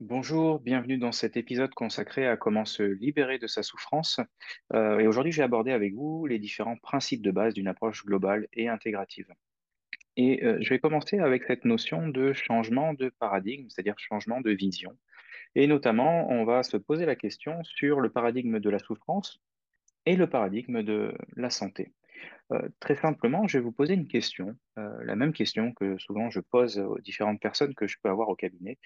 Bonjour, bienvenue dans cet épisode consacré à comment se libérer de sa souffrance. Euh, et aujourd'hui, j'ai abordé avec vous les différents principes de base d'une approche globale et intégrative. Et euh, je vais commencer avec cette notion de changement de paradigme, c'est-à-dire changement de vision. Et notamment, on va se poser la question sur le paradigme de la souffrance et le paradigme de la santé. Euh, très simplement, je vais vous poser une question, la même question que souvent je pose aux différentes personnes que je peux avoir au cabinet.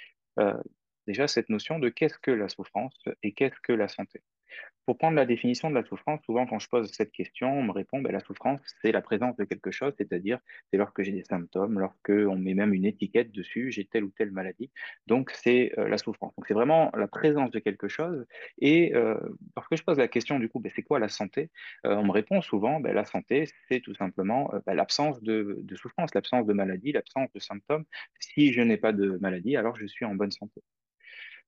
Déjà, cette notion de qu'est-ce que la souffrance et qu'est-ce que la santé. Pour prendre la définition de la souffrance, souvent quand je pose cette question, on me répond, ben, la souffrance, c'est la présence de quelque chose, c'est-à-dire c'est lorsque j'ai des symptômes, lorsque on met même une étiquette dessus, j'ai telle ou telle maladie. Donc c'est euh, la souffrance. Donc c'est vraiment la présence de quelque chose. Et euh, lorsque je pose la question du coup, ben, c'est quoi la santé? Euh, On me répond souvent, ben, la santé, c'est tout simplement euh, l'absence de souffrance, l'absence de maladie, l'absence de symptômes. Si je n'ai pas de maladie, alors je suis en bonne santé.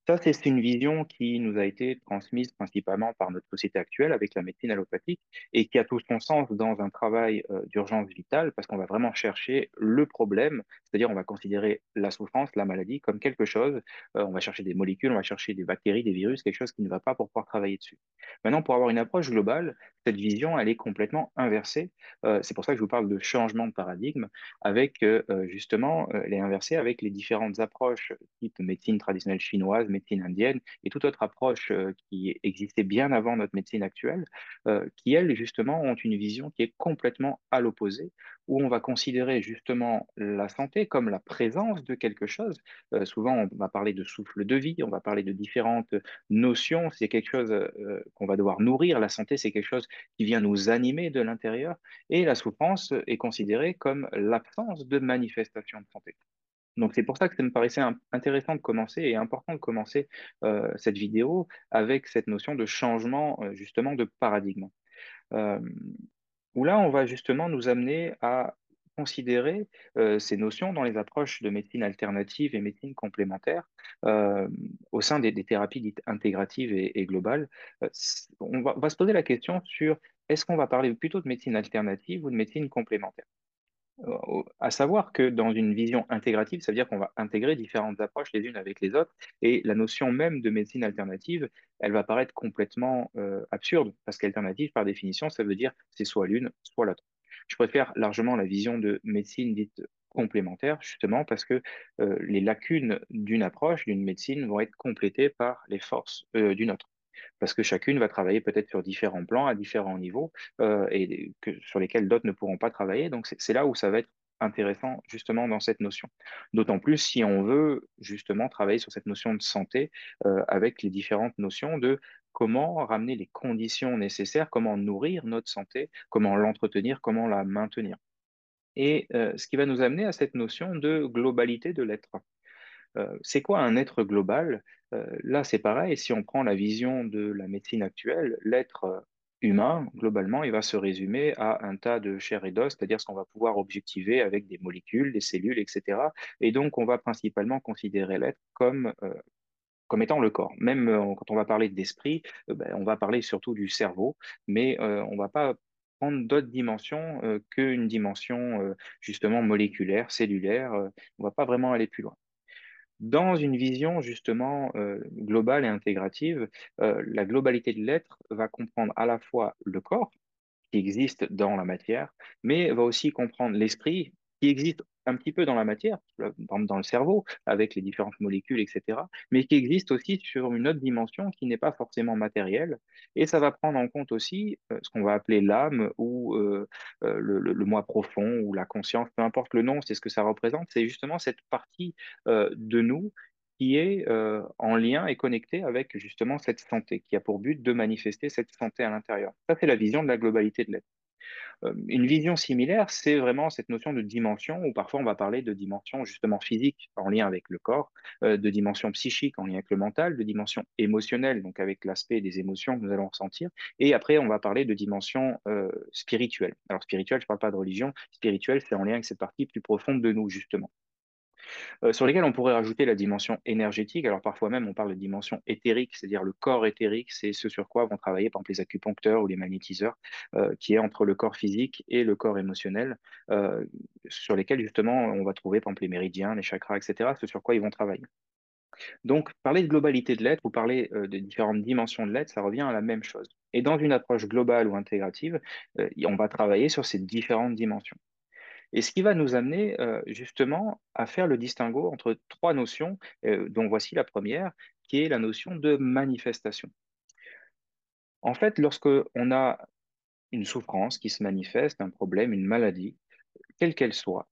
Ça, c'est une vision qui nous a été transmise principalement par notre société actuelle avec la médecine allopathique et qui a tout son sens dans un travail euh, d'urgence vitale parce qu'on va vraiment chercher le problème, c'est-à-dire on va considérer la souffrance, la maladie comme quelque chose, euh, on va chercher des molécules, on va chercher des bactéries, des virus, quelque chose qui ne va pas pour pouvoir travailler dessus. Maintenant, pour avoir une approche globale, cette vision, elle est complètement inversée. Euh, c'est pour ça que je vous parle de changement de paradigme avec justement, elle est inversée avec les différentes approches type médecine traditionnelle chinoise, médecine indienne et toute autre approche euh, qui existait bien avant notre médecine actuelle, euh, qui elles justement ont une vision qui est complètement à l'opposé, où on va considérer justement la santé comme la présence de quelque chose. Euh, souvent, on va parler de souffle de vie, on va parler de différentes notions. C'est quelque chose qu'on va devoir nourrir. La santé, c'est quelque chose qui vient nous animer de l'intérieur. Et la souffrance est considérée comme l'absence de manifestation de santé. Donc c'est pour ça que ça me paraissait intéressant de commencer et important de commencer euh, cette vidéo avec cette notion de changement euh, justement de paradigme. Euh, où là, on va justement nous amener à considérer ces notions dans les approches de médecine alternative et médecine complémentaire au sein des, thérapies dites intégratives et, globales. On va se poser la question sur est-ce qu'on va parler plutôt de médecine alternative ou de médecine complémentaire? À savoir que dans une vision intégrative, ça veut dire qu'on va intégrer différentes approches les unes avec les autres, et la notion même de médecine alternative, elle va paraître complètement euh, absurde, parce qu'alternative, par définition, ça veut dire c'est soit l'une, soit l'autre. Je préfère largement la vision de médecine dite complémentaire, justement parce que euh, les lacunes d'une approche, d'une médecine, vont être complétées par les forces euh, d'une autre parce que chacune va travailler peut-être sur différents plans, à différents niveaux, euh, et sur lesquels d'autres ne pourront pas travailler. Donc c'est c'est là où ça va être intéressant justement dans cette notion. D'autant plus si on veut justement travailler sur cette notion de santé euh, avec les différentes notions de comment ramener les conditions nécessaires, comment nourrir notre santé, comment l'entretenir, comment la maintenir. Et euh, ce qui va nous amener à cette notion de globalité de l'être. Euh, c'est quoi un être global? Euh, là, c'est pareil, si on prend la vision de la médecine actuelle, l'être euh, humain, globalement, il va se résumer à un tas de chair et d'os, c'est-à-dire ce qu'on va pouvoir objectiver avec des molécules, des cellules, etc. Et donc, on va principalement considérer l'être comme, étant le corps. Même quand on va parler d'esprit, ben, on va parler surtout du cerveau, mais on va pas prendre d'autres dimensions qu'une dimension justement moléculaire, cellulaire. on va pas vraiment aller plus loin. Dans une vision justement euh, globale et intégrative, euh, la globalité de l'être va comprendre à la fois le corps, qui existe dans la matière, mais va aussi comprendre l'esprit, qui existe un petit peu dans la matière, dans le cerveau, avec les différentes molécules, etc., mais qui existe aussi sur une autre dimension qui n'est pas forcément matérielle. Et ça va prendre en compte aussi euh, ce qu'on va appeler l'âme ou euh, euh, le, moi profond ou la conscience, peu importe le nom, c'est ce que ça représente. C'est justement cette partie de nous qui est en lien et connectée avec justement cette santé, qui a pour but de manifester cette santé à l'intérieur. Ça, c'est la vision de la globalité de l'être. Euh, une vision similaire, c'est vraiment cette notion de dimension, où parfois on va parler de dimension justement physique en lien avec le corps, euh, de dimension psychique en lien avec le mental, de dimension émotionnelle, donc avec l'aspect des émotions que nous allons ressentir, et après on va parler de dimension euh, spirituelle. Alors spirituelle, je ne parle pas de religion, spirituelle, c'est en lien avec cette partie plus profonde de nous, justement euh, sur lesquels on pourrait rajouter la dimension énergétique. Alors parfois même, on parle de dimension éthérique, c'est-à-dire le corps éthérique, c'est ce sur quoi vont travailler par les acupuncteurs ou les magnétiseurs, euh, qui est entre le corps physique et le corps émotionnel, euh, sur lesquels justement on va trouver par exemple les méridiens, les chakras, etc., ce sur quoi ils vont travailler. Donc, parler de globalité de l'être ou parler de différentes dimensions de l'être, ça revient à la même chose. Et dans une approche globale ou intégrative, on va travailler sur ces différentes dimensions. Et ce qui va nous amener euh, justement à faire le distinguo entre trois notions, euh, dont voici la première, qui est la notion de manifestation. En fait, lorsque on a une souffrance qui se manifeste, un problème, une maladie, quelle qu'elle soit,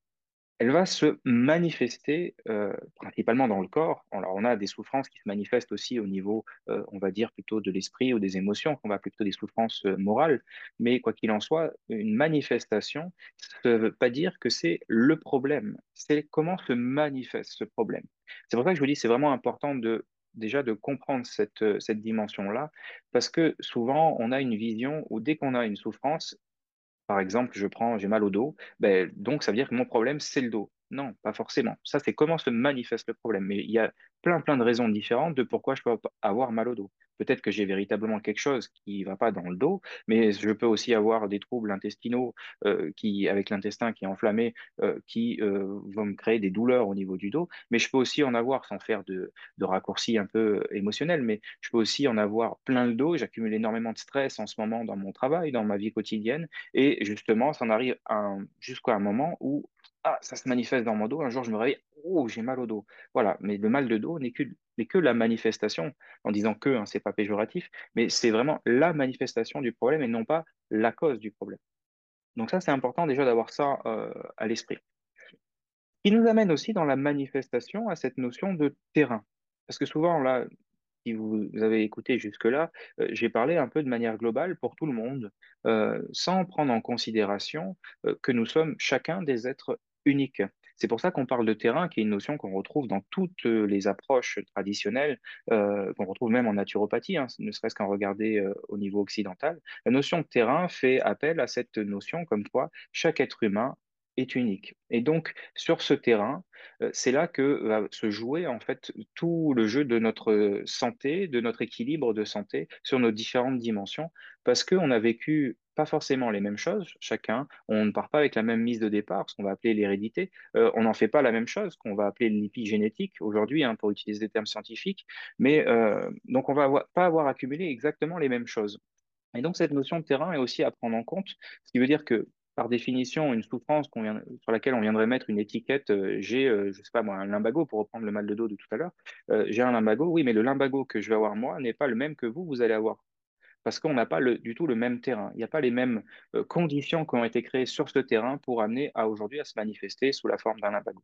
elle va se manifester euh, principalement dans le corps. Alors, on a des souffrances qui se manifestent aussi au niveau, euh, on va dire, plutôt de l'esprit ou des émotions, qu'on va plutôt des souffrances euh, morales. Mais quoi qu'il en soit, une manifestation, ça ne veut pas dire que c'est le problème. C'est comment se manifeste ce problème. C'est pour ça que je vous dis, c'est vraiment important de déjà de comprendre cette, cette dimension-là, parce que souvent, on a une vision où dès qu'on a une souffrance, par exemple, je prends, j'ai mal au dos, ben, donc ça veut dire que mon problème, c'est le dos. Non, pas forcément. Ça, c'est comment se manifeste le problème. Mais il y a plein, plein de raisons différentes de pourquoi je peux avoir mal au dos. Peut-être que j'ai véritablement quelque chose qui ne va pas dans le dos, mais je peux aussi avoir des troubles intestinaux euh, qui, avec l'intestin qui est enflammé, euh, qui euh, vont me créer des douleurs au niveau du dos. Mais je peux aussi en avoir, sans faire de, de raccourcis un peu émotionnels, mais je peux aussi en avoir plein le dos. J'accumule énormément de stress en ce moment dans mon travail, dans ma vie quotidienne. Et justement, ça en arrive jusqu'à un moment où ah, ça se manifeste dans mon dos. Un jour, je me réveille, oh, j'ai mal au dos. Voilà, mais le mal de dos n'est que, que la manifestation, en disant que, hein, c'est pas péjoratif, mais c'est vraiment la manifestation du problème et non pas la cause du problème. Donc ça, c'est important déjà d'avoir ça euh, à l'esprit. Qui nous amène aussi dans la manifestation à cette notion de terrain. Parce que souvent, là, si vous avez écouté jusque-là, euh, j'ai parlé un peu de manière globale pour tout le monde, euh, sans prendre en considération que nous sommes chacun des êtres uniques. C'est pour ça qu'on parle de terrain, qui est une notion qu'on retrouve dans toutes les approches traditionnelles, qu'on retrouve même en naturopathie, hein, ne serait-ce qu'en regarder au niveau occidental. La notion de terrain fait appel à cette notion comme quoi chaque être humain est unique. Et donc, sur ce terrain, euh, c'est là que va se jouer en fait tout le jeu de notre santé, de notre équilibre de santé sur nos différentes dimensions, parce qu'on a vécu pas forcément les mêmes choses, chacun. On ne part pas avec la même mise de départ, ce qu'on va appeler l'hérédité. Euh, on n'en fait pas la même chose, qu'on va appeler l'épigénétique aujourd'hui, hein, pour utiliser des termes scientifiques. Mais euh, donc, on va pas avoir accumulé exactement les mêmes choses. Et donc, cette notion de terrain est aussi à prendre en compte, ce qui veut dire que par définition, une souffrance sur laquelle on viendrait mettre une étiquette, euh, j'ai, euh, je sais pas moi, un lumbago, pour reprendre le mal de dos de tout à l'heure, j'ai un lumbago, oui, mais le lumbago que je vais avoir moi n'est pas le même que vous, vous allez avoir. Parce qu'on n'a pas du tout le même terrain. Il n'y a pas les mêmes conditions qui ont été créées sur ce terrain pour amener à aujourd'hui à se manifester sous la forme d'un lumbago.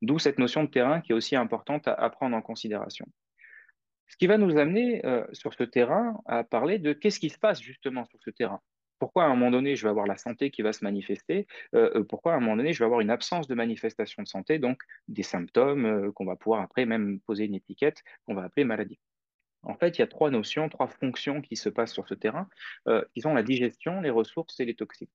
D'où cette notion de terrain qui est aussi importante à prendre en considération. Ce qui va nous amener sur ce terrain à parler de qu'est-ce qui se passe justement sur ce terrain pourquoi à un moment donné, je vais avoir la santé qui va se manifester euh, euh, Pourquoi à un moment donné, je vais avoir une absence de manifestation de santé, donc des symptômes euh, qu'on va pouvoir après même poser une étiquette qu'on va appeler maladie En fait, il y a trois notions, trois fonctions qui se passent sur ce terrain, qui sont la digestion, les ressources et les toxiques.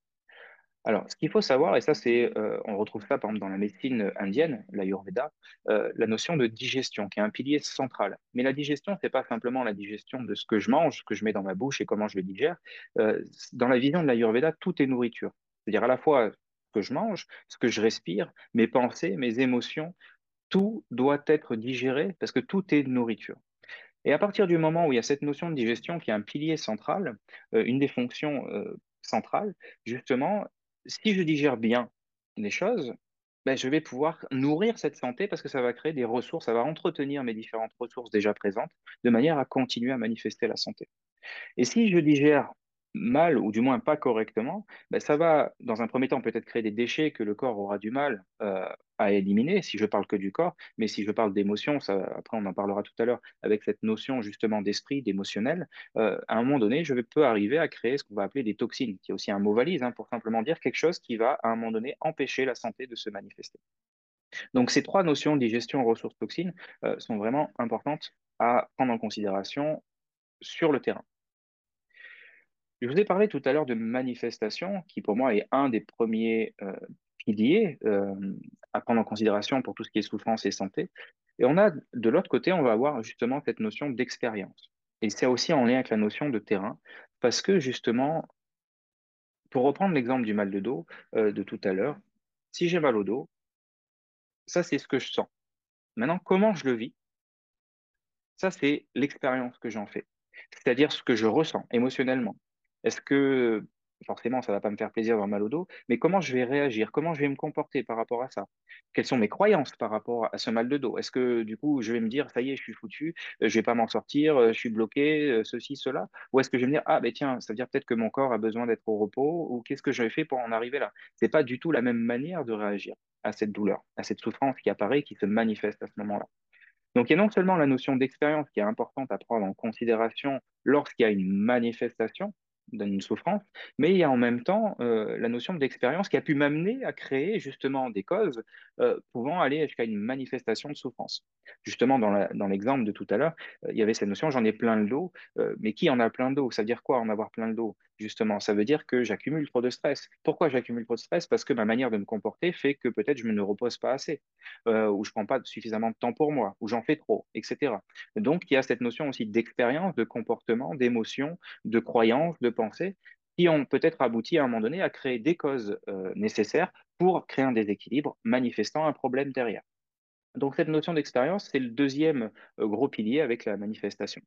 Alors, ce qu'il faut savoir, et ça, c'est, euh, on retrouve ça par exemple dans la médecine indienne, l'Ayurveda, euh, la notion de digestion, qui est un pilier central. Mais la digestion, c'est pas simplement la digestion de ce que je mange, ce que je mets dans ma bouche et comment je le digère. Euh, dans la vision de l'Ayurveda, tout est nourriture. C'est-à-dire à la fois ce que je mange, ce que je respire, mes pensées, mes émotions, tout doit être digéré parce que tout est nourriture. Et à partir du moment où il y a cette notion de digestion qui est un pilier central, une des fonctions centrales, justement, si je digère bien les choses, ben, je vais pouvoir nourrir cette santé parce que ça va créer des ressources, ça va entretenir mes différentes ressources déjà présentes de manière à continuer à manifester la santé. Et si je digère mal ou du moins pas correctement, ben ça va dans un premier temps peut-être créer des déchets que le corps aura du mal euh, à éliminer si je parle que du corps, mais si je parle d'émotion, après on en parlera tout à l'heure avec cette notion justement d'esprit, d'émotionnel, euh, à un moment donné, je peux arriver à créer ce qu'on va appeler des toxines, qui est aussi un mot valise hein, pour simplement dire quelque chose qui va à un moment donné empêcher la santé de se manifester. Donc ces trois notions, digestion, ressources, toxines, euh, sont vraiment importantes à prendre en considération sur le terrain. Je vous ai parlé tout à l'heure de manifestation, qui pour moi est un des premiers euh, piliers euh, à prendre en considération pour tout ce qui est souffrance et santé. Et on a, de l'autre côté, on va avoir justement cette notion d'expérience. Et c'est aussi en lien avec la notion de terrain, parce que justement, pour reprendre l'exemple du mal de dos euh, de tout à l'heure, si j'ai mal au dos, ça c'est ce que je sens. Maintenant, comment je le vis Ça, c'est l'expérience que j'en fais. C'est-à-dire ce que je ressens émotionnellement. Est-ce que, forcément, ça va pas me faire plaisir d'avoir mal au dos, mais comment je vais réagir? Comment je vais me comporter par rapport à ça? Quelles sont mes croyances par rapport à ce mal de dos? Est-ce que, du coup, je vais me dire: «Ça y est, je suis foutu, heu, je vais pas m'en sortir, heu, je suis bloqué, heu, ceci, cela»? Ou est-ce que je vais me dire: «Ah, beh, tiens, ça veut dire peut-être que mon corps a besoin d'être au repos» ou «Qu'est-ce que j'ai fait pour en arriver là?» c'est pas du tout la même manière de réagir à cette douleur, à cette souffrance qui apparaît, qui se manifeste à ce moment-là. Donc, il y a non seulement la notion d'expérience qui est importante à prendre en considération lorsqu'il y a une manifestation d'une souffrance, mais il y a en même temps euh, la notion d'expérience qui a pu m'amener à créer justement des causes euh, pouvant aller jusqu'à une manifestation de souffrance. Justement, dans l'exemple de tout à l'heure, euh, il y avait cette notion, j'en ai plein le dos, mais qui en a plein de dos? Ça veut dire quoi en avoir plein le dos? Justement, ça veut dire que j'accumule trop de stress. Pourquoi j'accumule trop de stress? Parce que ma manière de me comporter fait que peut-être je me ne repose pas assez où je prends pas suffisamment de temps pour moi, où j'en fais trop, etc. Donc, il y a cette notion aussi d'expérience, de comportement, d'émotion, de croyance, de pensée, qui ont peut-être abouti à un moment donné à créer des causes euh, nécessaires pour créer un déséquilibre manifestant un problème derrière. Donc, cette notion d'expérience, c'est le deuxième euh, gros pilier avec la manifestation.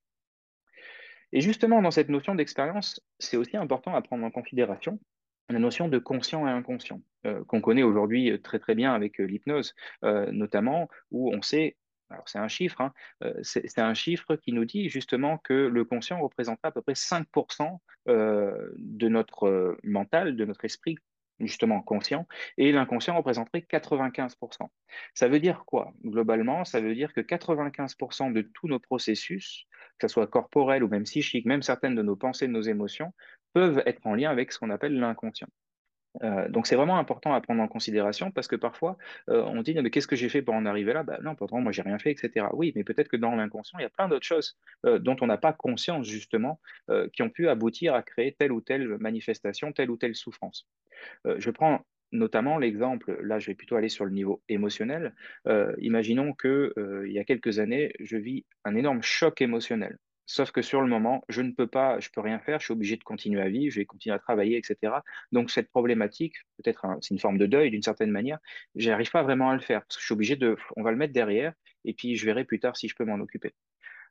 Et justement, dans cette notion d'expérience, c'est aussi important à prendre en considération la notion de conscient et inconscient, euh, qu'on connaît aujourd'hui très très bien avec l'hypnose, notamment où on sait, alors c'est un chiffre, hein, euh, c'est un chiffre qui nous dit justement que le conscient représentera à peu près 5% euh, de notre euh, mental, de notre esprit justement conscient, et l'inconscient représenterait 95%. Ça veut dire quoi? Globalement, ça veut dire que 95% de tous nos processus, que ce soit corporel ou même psychique, même certaines de nos pensées, de nos émotions, peuvent être en lien avec ce qu'on appelle l'inconscient. Euh, donc c'est vraiment important à prendre en considération parce que parfois euh, on dit mais qu'est-ce que j'ai fait pour en arriver là? Ben non, pourtant moi j'ai rien fait, etc. Oui, mais peut-être que dans l'inconscient il y a plein d'autres choses euh, dont on n'a pas conscience justement qui ont pu aboutir à créer telle ou telle manifestation, telle ou telle souffrance. Je prends notamment l'exemple, là je vais plutôt aller sur le niveau émotionnel. Imaginons que il y a quelques années, je vis un énorme choc émotionnel. Sauf que sur le moment, je ne peux pas, je peux rien faire, je suis obligé de continuer à vivre, je vais continuer à travailler, etc. Donc cette problématique, peut-être c'est une forme de deuil d'une certaine manière, j'arrive pas vraiment à le faire je suis obligé de, on va le mettre derrière et puis je verrai plus tard si je peux m'en occuper.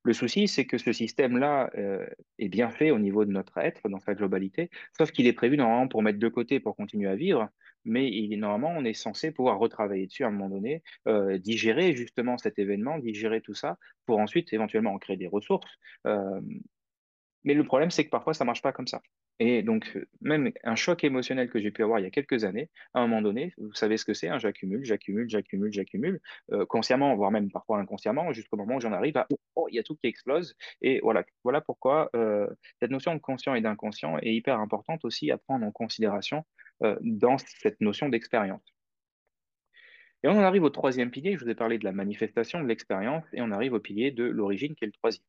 Le souci, c'est que ce système-là euh, est bien fait au niveau de notre être dans sa globalité, sauf qu'il est prévu normalement pour mettre de côté pour continuer à vivre, mais normalement, on est censé pouvoir retravailler dessus à un moment donné, euh, digérer justement cet événement, digérer tout ça, pour ensuite éventuellement en créer des ressources. Euh, mais le problème, c'est que parfois, ça marche pas comme ça. Et donc, euh, même un choc émotionnel que j'ai pu avoir il y a quelques années, à un moment donné, vous savez ce que c'est, hein, j'accumule, j'accumule, j'accumule, j'accumule, euh, consciemment, voire même parfois inconsciemment, jusqu'au moment où j'en arrive à, oh, il y a tout qui explose. Et voilà, voilà pourquoi euh, cette notion de conscient et d'inconscient est hyper importante aussi à prendre en considération dans cette notion d'expérience. Et on en arrive au troisième pilier, je vous ai parlé de la manifestation, de l'expérience, et on arrive au pilier de l'origine, qui est le troisième.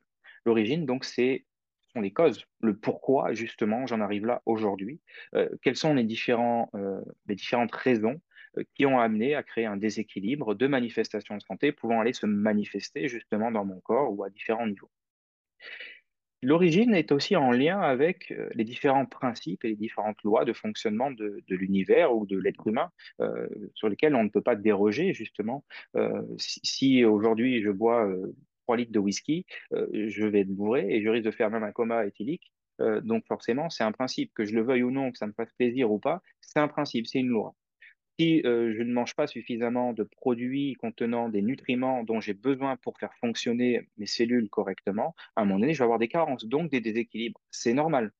L'origine, donc, c'est ce sont les causes, le pourquoi, justement, j'en arrive là aujourd'hui. Euh, quelles sont les, différents, euh, différentes raisons euh, qui ont amené à créer un déséquilibre de manifestations de santé pouvant aller se manifester justement dans mon corps ou à différents niveaux? L'origine est aussi en lien avec les différents principes et les différentes lois de fonctionnement de, l'univers ou de l'être humain sur lesquels on ne peut pas déroger, justement. Si aujourd'hui je bois 3 litres de whisky, euh, je vais être et je risque de faire même un coma éthylique. Euh, donc forcément, c'est un principe, que je le veuille ou non, que ça me fasse plaisir ou pas, c'est un principe, c'est une loi. Si euh, je ne mange pas suffisamment de produits contenant des nutriments dont j'ai besoin pour faire fonctionner mes cellules correctement, à un moment donné, je vais avoir des carences, donc des déséquilibres. C'est normal.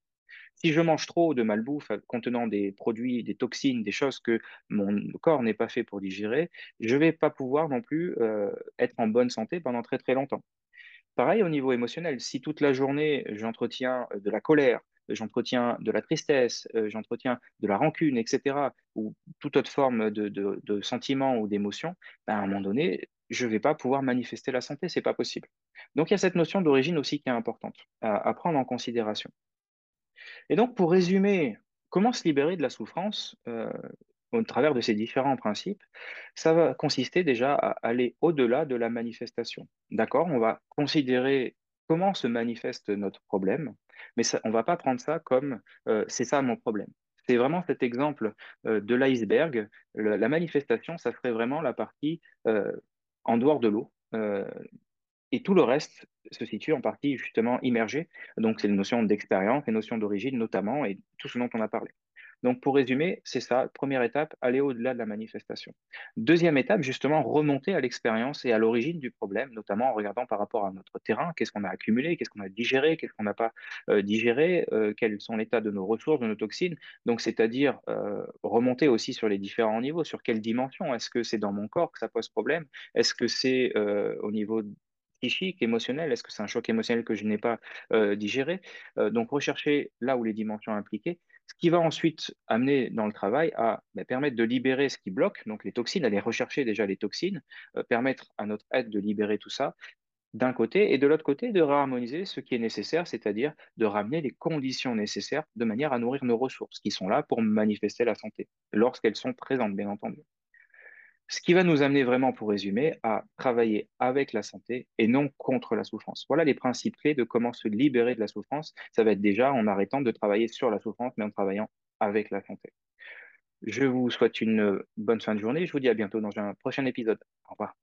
Si je mange trop de malbouffe contenant des produits, des toxines, des choses que mon corps n'est pas fait pour digérer, je ne vais pas pouvoir non plus euh, être en bonne santé pendant très très longtemps. Pareil au niveau émotionnel, si toute la journée j'entretiens euh, de la colère, j'entretiens de la tristesse, euh, j'entretiens de la rancune, etc., ou toute autre forme de, sentiment ou d'émotion, ben, à un moment donné, je ne vais pas pouvoir manifester la santé, c'est pas possible. Donc il y a cette notion d'origine aussi qui est importante à prendre en considération. Et donc pour résumer, comment se libérer de la souffrance euh, au travers de ces différents principes, ça va consister déjà à aller au-delà de la manifestation. D'accord? On va considérer comment se manifeste notre problème, mais on ne va pas prendre ça comme euh, c'est ça mon problème. C'est vraiment cet exemple euh, de l'iceberg. La manifestation, ça serait vraiment la partie en dehors de l'eau. Et tout le reste se situe en partie justement immergé. Donc, c'est les notions d'expérience, les notions d'origine notamment, et tout ce dont on a parlé. Donc, pour résumer, c'est ça. Première étape, aller au-delà de la manifestation. Deuxième étape, justement, remonter à l'expérience et à l'origine du problème, notamment en regardant par rapport à notre terrain, qu'est-ce qu'on a accumulé, qu'est-ce qu'on a digéré, qu'est-ce qu'on n'a pas euh, digéré, euh, quels sont l'état de nos ressources, de nos toxines. Donc, c'est-à-dire euh, remonter aussi sur les différents niveaux, sur quelle dimension? Est-ce que c'est dans mon corps que ça pose problème? Est-ce que c'est au niveau psychique, émotionnel Est-ce que c'est un choc émotionnel que je n'ai pas digéré? Donc, rechercher là où les dimensions impliquées ce qui va ensuite amener dans le travail à ben, permettre de libérer ce qui bloque, donc les toxines, aller rechercher déjà les toxines, euh, permettre à notre aide de libérer tout ça d'un côté, et de l'autre côté, de réharmoniser ce qui est nécessaire, c'est-à-dire de ramener les conditions nécessaires de manière à nourrir nos ressources qui sont là pour manifester la santé, lorsqu'elles sont présentes, bien entendu. Ce qui va nous amener vraiment, pour résumer, à travailler avec la santé et non contre la souffrance. Voilà les principes clés de comment se libérer de la souffrance. Ça va être déjà en arrêtant de travailler sur la souffrance, mais en travaillant avec la santé. Je vous souhaite une bonne fin de journée. Je vous dis à bientôt dans un prochain épisode. Au revoir.